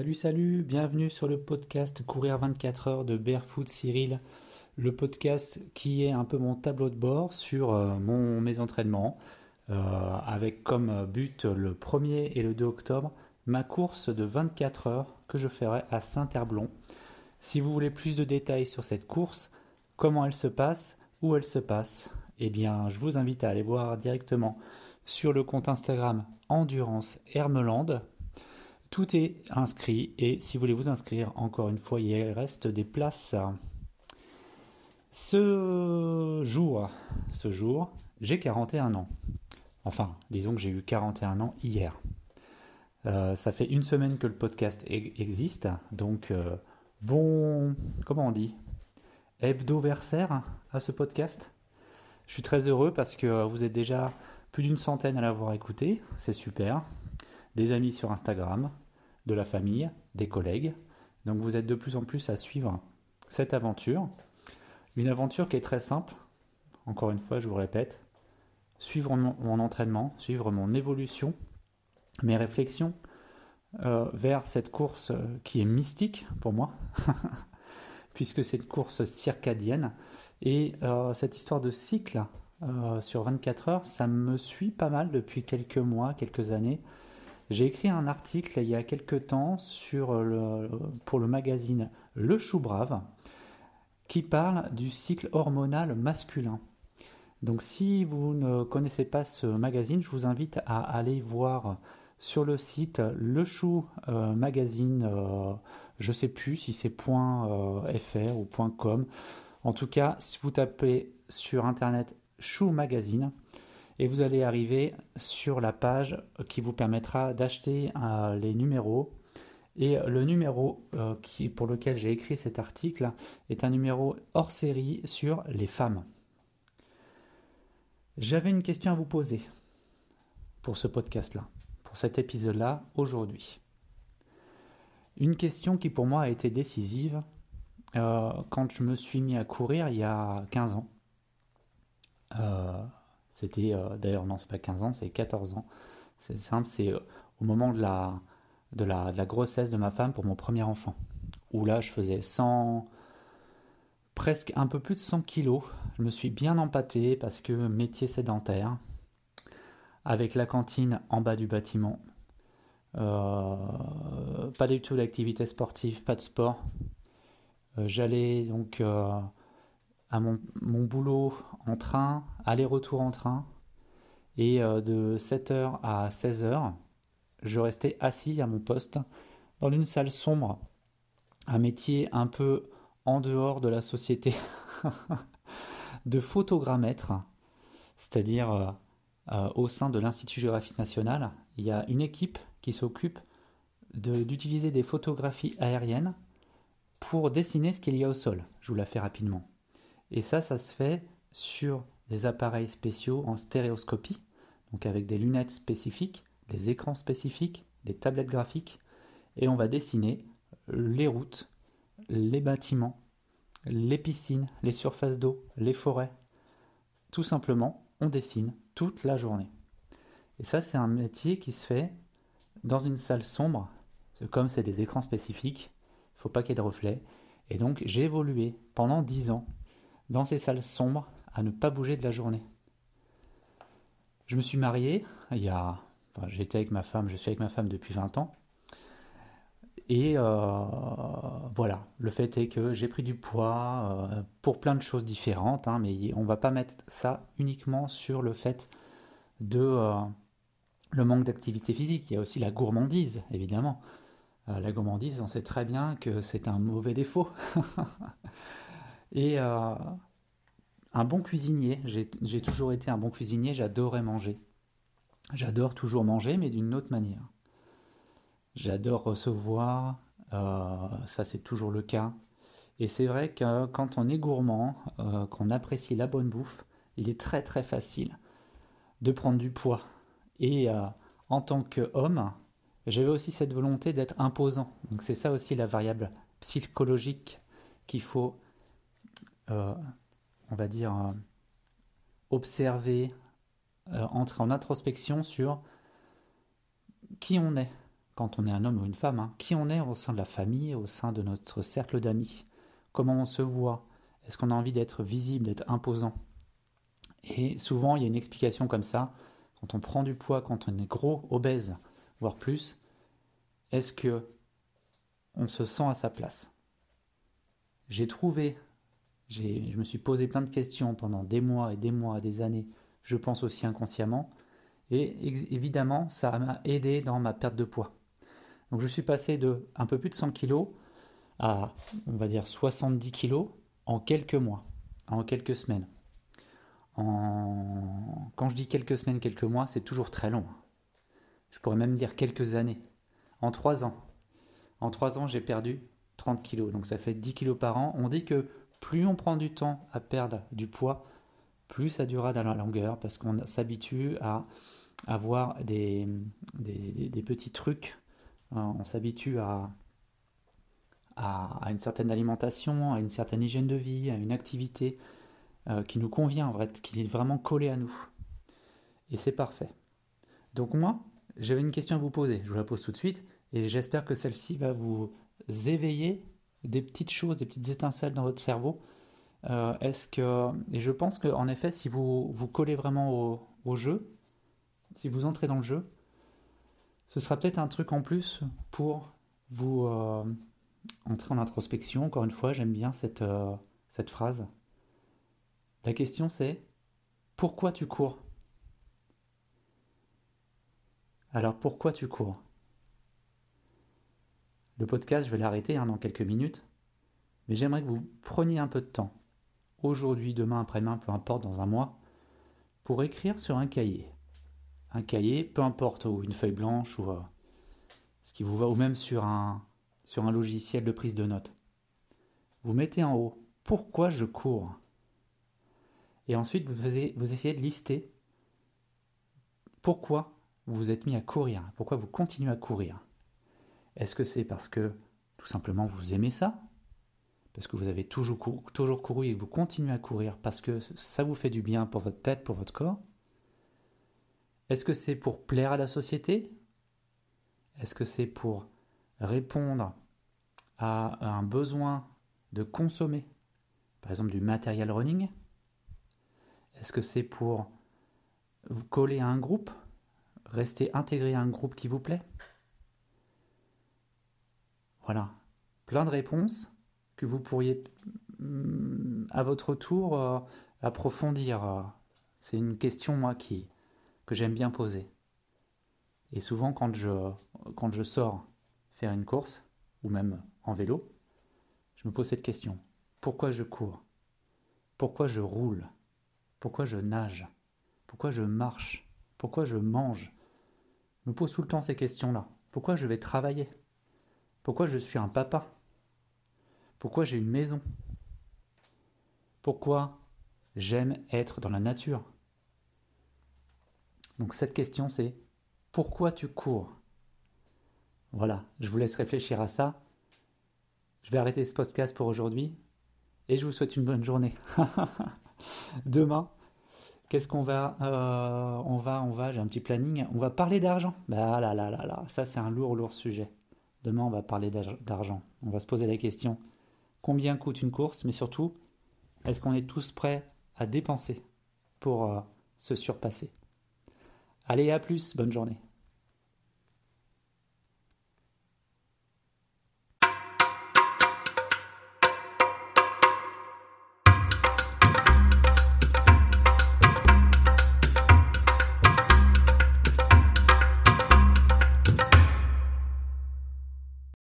Salut, salut, bienvenue sur le podcast Courir 24 heures de Barefoot Cyril, le podcast qui est un peu mon tableau de bord sur euh, mon, mes entraînements, euh, avec comme but le 1er et le 2 octobre ma course de 24 heures que je ferai à Saint-Herblon. Si vous voulez plus de détails sur cette course, comment elle se passe, où elle se passe, eh bien je vous invite à aller voir directement sur le compte Instagram Endurance Hermeland tout est inscrit et si vous voulez vous inscrire, encore une fois, il reste des places. Ce jour, ce jour, j'ai 41 ans. Enfin, disons que j'ai eu 41 ans hier. Euh, ça fait une semaine que le podcast existe, donc euh, bon, comment on dit, hebdo-versaire à ce podcast? Je suis très heureux parce que vous êtes déjà plus d'une centaine à l'avoir écouté, c'est super des amis sur Instagram, de la famille, des collègues. Donc vous êtes de plus en plus à suivre cette aventure. Une aventure qui est très simple, encore une fois je vous répète, suivre mon, entraînement, suivre mon évolution, mes réflexions euh, vers cette course euh, qui est mystique pour moi, puisque c'est une course circadienne. Et euh, cette histoire de cycle sur 24 heures, ça me suit pas mal depuis quelques mois, quelques années. J'ai écrit un article il y a quelque temps pour le magazine Le Chou Brave qui parle du cycle hormonal masculin. Donc si vous ne connaissez pas ce magazine, je vous invite à aller voir sur le site Le Chou euh, Magazine, euh, je ne sais plus si c'est euh, .fr ou .com. En tout cas, si vous tapez sur internet Chou Magazine, et vous allez arriver sur la page qui vous permettra d'acheter euh, les numéros. Et le numéro euh, pour lequel j'ai écrit cet article est un numéro hors série sur les femmes. J'avais une question à vous poser pour ce podcast-là, pour cet épisode-là aujourd'hui. Une question qui pour moi a été décisive euh, quand je me suis mis à courir il y a 15 ans. C'était euh, d'ailleurs, non, c'est pas 15 ans, c'est 14 ans. C'est simple, c'est euh, au moment de la, grossesse de ma femme pour mon premier enfant. Où là, je faisais 100, presque un peu plus de 100 kilos. Je me suis bien empâté parce que métier sédentaire, avec la cantine en bas du bâtiment, euh, pas du tout d'activité sportive, pas de sport. J'allais donc à mon, boulot en train, aller-retour en train, et euh, de 7h à 16h, je restais assis à mon poste dans une salle sombre, un métier un peu en dehors de la société de photogrammètre, c'est-à-dire euh, euh, au sein de l'Institut géographique national, il y a une équipe qui s'occupe d'utiliser des photographies aériennes pour dessiner ce qu'il y a au sol. Je vous la fais rapidement. Et ça, ça se fait sur des appareils spéciaux en stéréoscopie, donc avec des lunettes spécifiques, des écrans spécifiques, des tablettes graphiques, et on va dessiner les routes, les bâtiments, les piscines, les surfaces d'eau, les forêts. Tout simplement, on dessine toute la journée. Et ça, c'est un métier qui se fait dans une salle sombre, comme c'est des écrans spécifiques, il ne faut pas qu'il y ait de reflets. Et donc, j'ai évolué pendant 10 ans dans ces salles sombres à ne pas bouger de la journée. Je me suis marié il y a. j'étais avec ma femme, je suis avec ma femme depuis 20 ans. Et euh, voilà, le fait est que j'ai pris du poids euh, pour plein de choses différentes, hein, mais on va pas mettre ça uniquement sur le fait de euh, le manque d'activité physique. Il y a aussi la gourmandise, évidemment. la gourmandise, on sait très bien que c'est un mauvais défaut. Et euh, un bon cuisinier, j'ai toujours été un bon cuisinier, j'adorais manger. J'adore toujours manger, mais d'une autre manière. J'adore recevoir, euh, ça c'est toujours le cas. Et c'est vrai que quand on est gourmand, euh, qu'on apprécie la bonne bouffe, il est très très facile de prendre du poids. Et en tant qu'homme, j'avais aussi cette volonté d'être imposant. Donc c'est ça aussi la variable psychologique qu'il faut euh, on va dire, euh, observer, euh, entrer en introspection sur qui on est quand on est un homme ou une femme, hein, qui on est au sein de la famille, au sein de notre cercle d'amis, comment on se voit, est-ce qu'on a envie d'être visible, d'être imposant? Et souvent, il y a une explication comme ça, quand on prend du poids, quand on est gros, obèse, voire plus, est-ce que on se sent à sa place? J'ai trouvé, je me suis posé plein de questions pendant des mois et des mois, des années, je pense aussi inconsciemment, et évidemment, ça m'a aidé dans ma perte de poids. Donc je suis passé de un peu plus de 100 kg à, on va dire, 70 kg en quelques mois, en quelques semaines. En... Quand je dis quelques semaines, quelques mois, c'est toujours très long. Je pourrais même dire quelques années. En trois ans. En trois ans, j'ai perdu 30 kg. Donc ça fait 10 kg par an. On dit que plus on prend du temps à perdre du poids, plus ça durera dans la longueur parce qu'on s'habitue à avoir des, petits trucs. Hein, on s'habitue à, une certaine alimentation, à une certaine hygiène de vie, à une activité euh, qui nous convient, qui est vraiment collée à nous. Et c'est parfait. Donc moi, j'avais une question à vous poser. Je vous la pose tout de suite et j'espère que celle-ci va vous éveiller des petites choses, des petites étincelles dans votre cerveau. Euh, est-ce que et je pense qu'en effet, si vous vous collez vraiment au jeu, si vous entrez dans le jeu, ce sera peut-être un truc en plus pour vous euh, entrer en introspection. Encore une fois, j'aime bien cette, euh, cette phrase. La question c'est pourquoi tu cours? Alors pourquoi tu cours? Le podcast, je vais l'arrêter hein, dans quelques minutes, mais j'aimerais que vous preniez un peu de temps, aujourd'hui, demain, après-demain, peu importe, dans un mois, pour écrire sur un cahier un cahier, peu importe, ou une feuille blanche, ou euh, ce qui vous va, ou même sur un, sur un logiciel de prise de notes. Vous mettez en haut pourquoi je cours? Et ensuite, vous, vous essayez de lister pourquoi vous vous êtes mis à courir, pourquoi vous continuez à courir. Est-ce que c'est parce que tout simplement vous aimez ça? Parce que vous avez toujours, couru et que vous continuez à courir parce que ça vous fait du bien pour votre tête, pour votre corps? Est-ce que c'est pour plaire à la société? Est-ce que c'est pour répondre à un besoin de consommer, par exemple du matériel running? Est-ce que c'est pour vous coller à un groupe? Rester intégré à un groupe qui vous plaît? Voilà, plein de réponses que vous pourriez mm, à votre tour euh, approfondir. C'est une question, moi, qui, que j'aime bien poser. Et souvent, quand je, quand je sors faire une course, ou même en vélo, je me pose cette question. Pourquoi je cours? Pourquoi je roule? Pourquoi je nage? Pourquoi je marche? Pourquoi je mange? Je me pose tout le temps ces questions-là. Pourquoi je vais travailler? Pourquoi je suis un papa? Pourquoi j'ai une maison? Pourquoi j'aime être dans la nature? Donc cette question c'est pourquoi tu cours? Voilà, je vous laisse réfléchir à ça. Je vais arrêter ce podcast pour aujourd'hui et je vous souhaite une bonne journée. Demain, qu'est-ce qu'on va euh, On va, on va, j'ai un petit planning. On va parler d'argent. Bah là là là là, ça c'est un lourd lourd sujet. Demain, on va parler d'argent. On va se poser la question combien coûte une course, mais surtout, est-ce qu'on est tous prêts à dépenser pour euh, se surpasser? Allez, à plus, bonne journée.